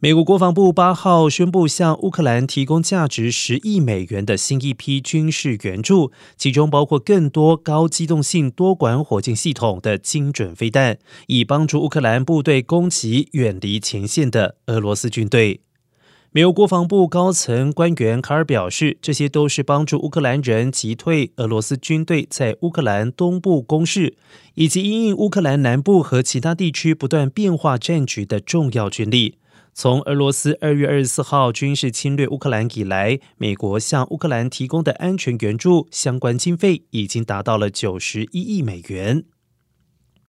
美国国防部八号宣布向乌克兰提供价值十亿美元的新一批军事援助，其中包括更多高机动性多管火箭系统的精准飞弹，以帮助乌克兰部队攻击远离前线的俄罗斯军队。美国国防部高层官员卡尔表示，这些都是帮助乌克兰人击退俄罗斯军队在乌克兰东部攻势，以及因应乌克兰南部和其他地区不断变化战局的重要军力。从俄罗斯二月二十四号军事侵略乌克兰以来，美国向乌克兰提供的安全援助相关经费已经达到了九十一亿美元。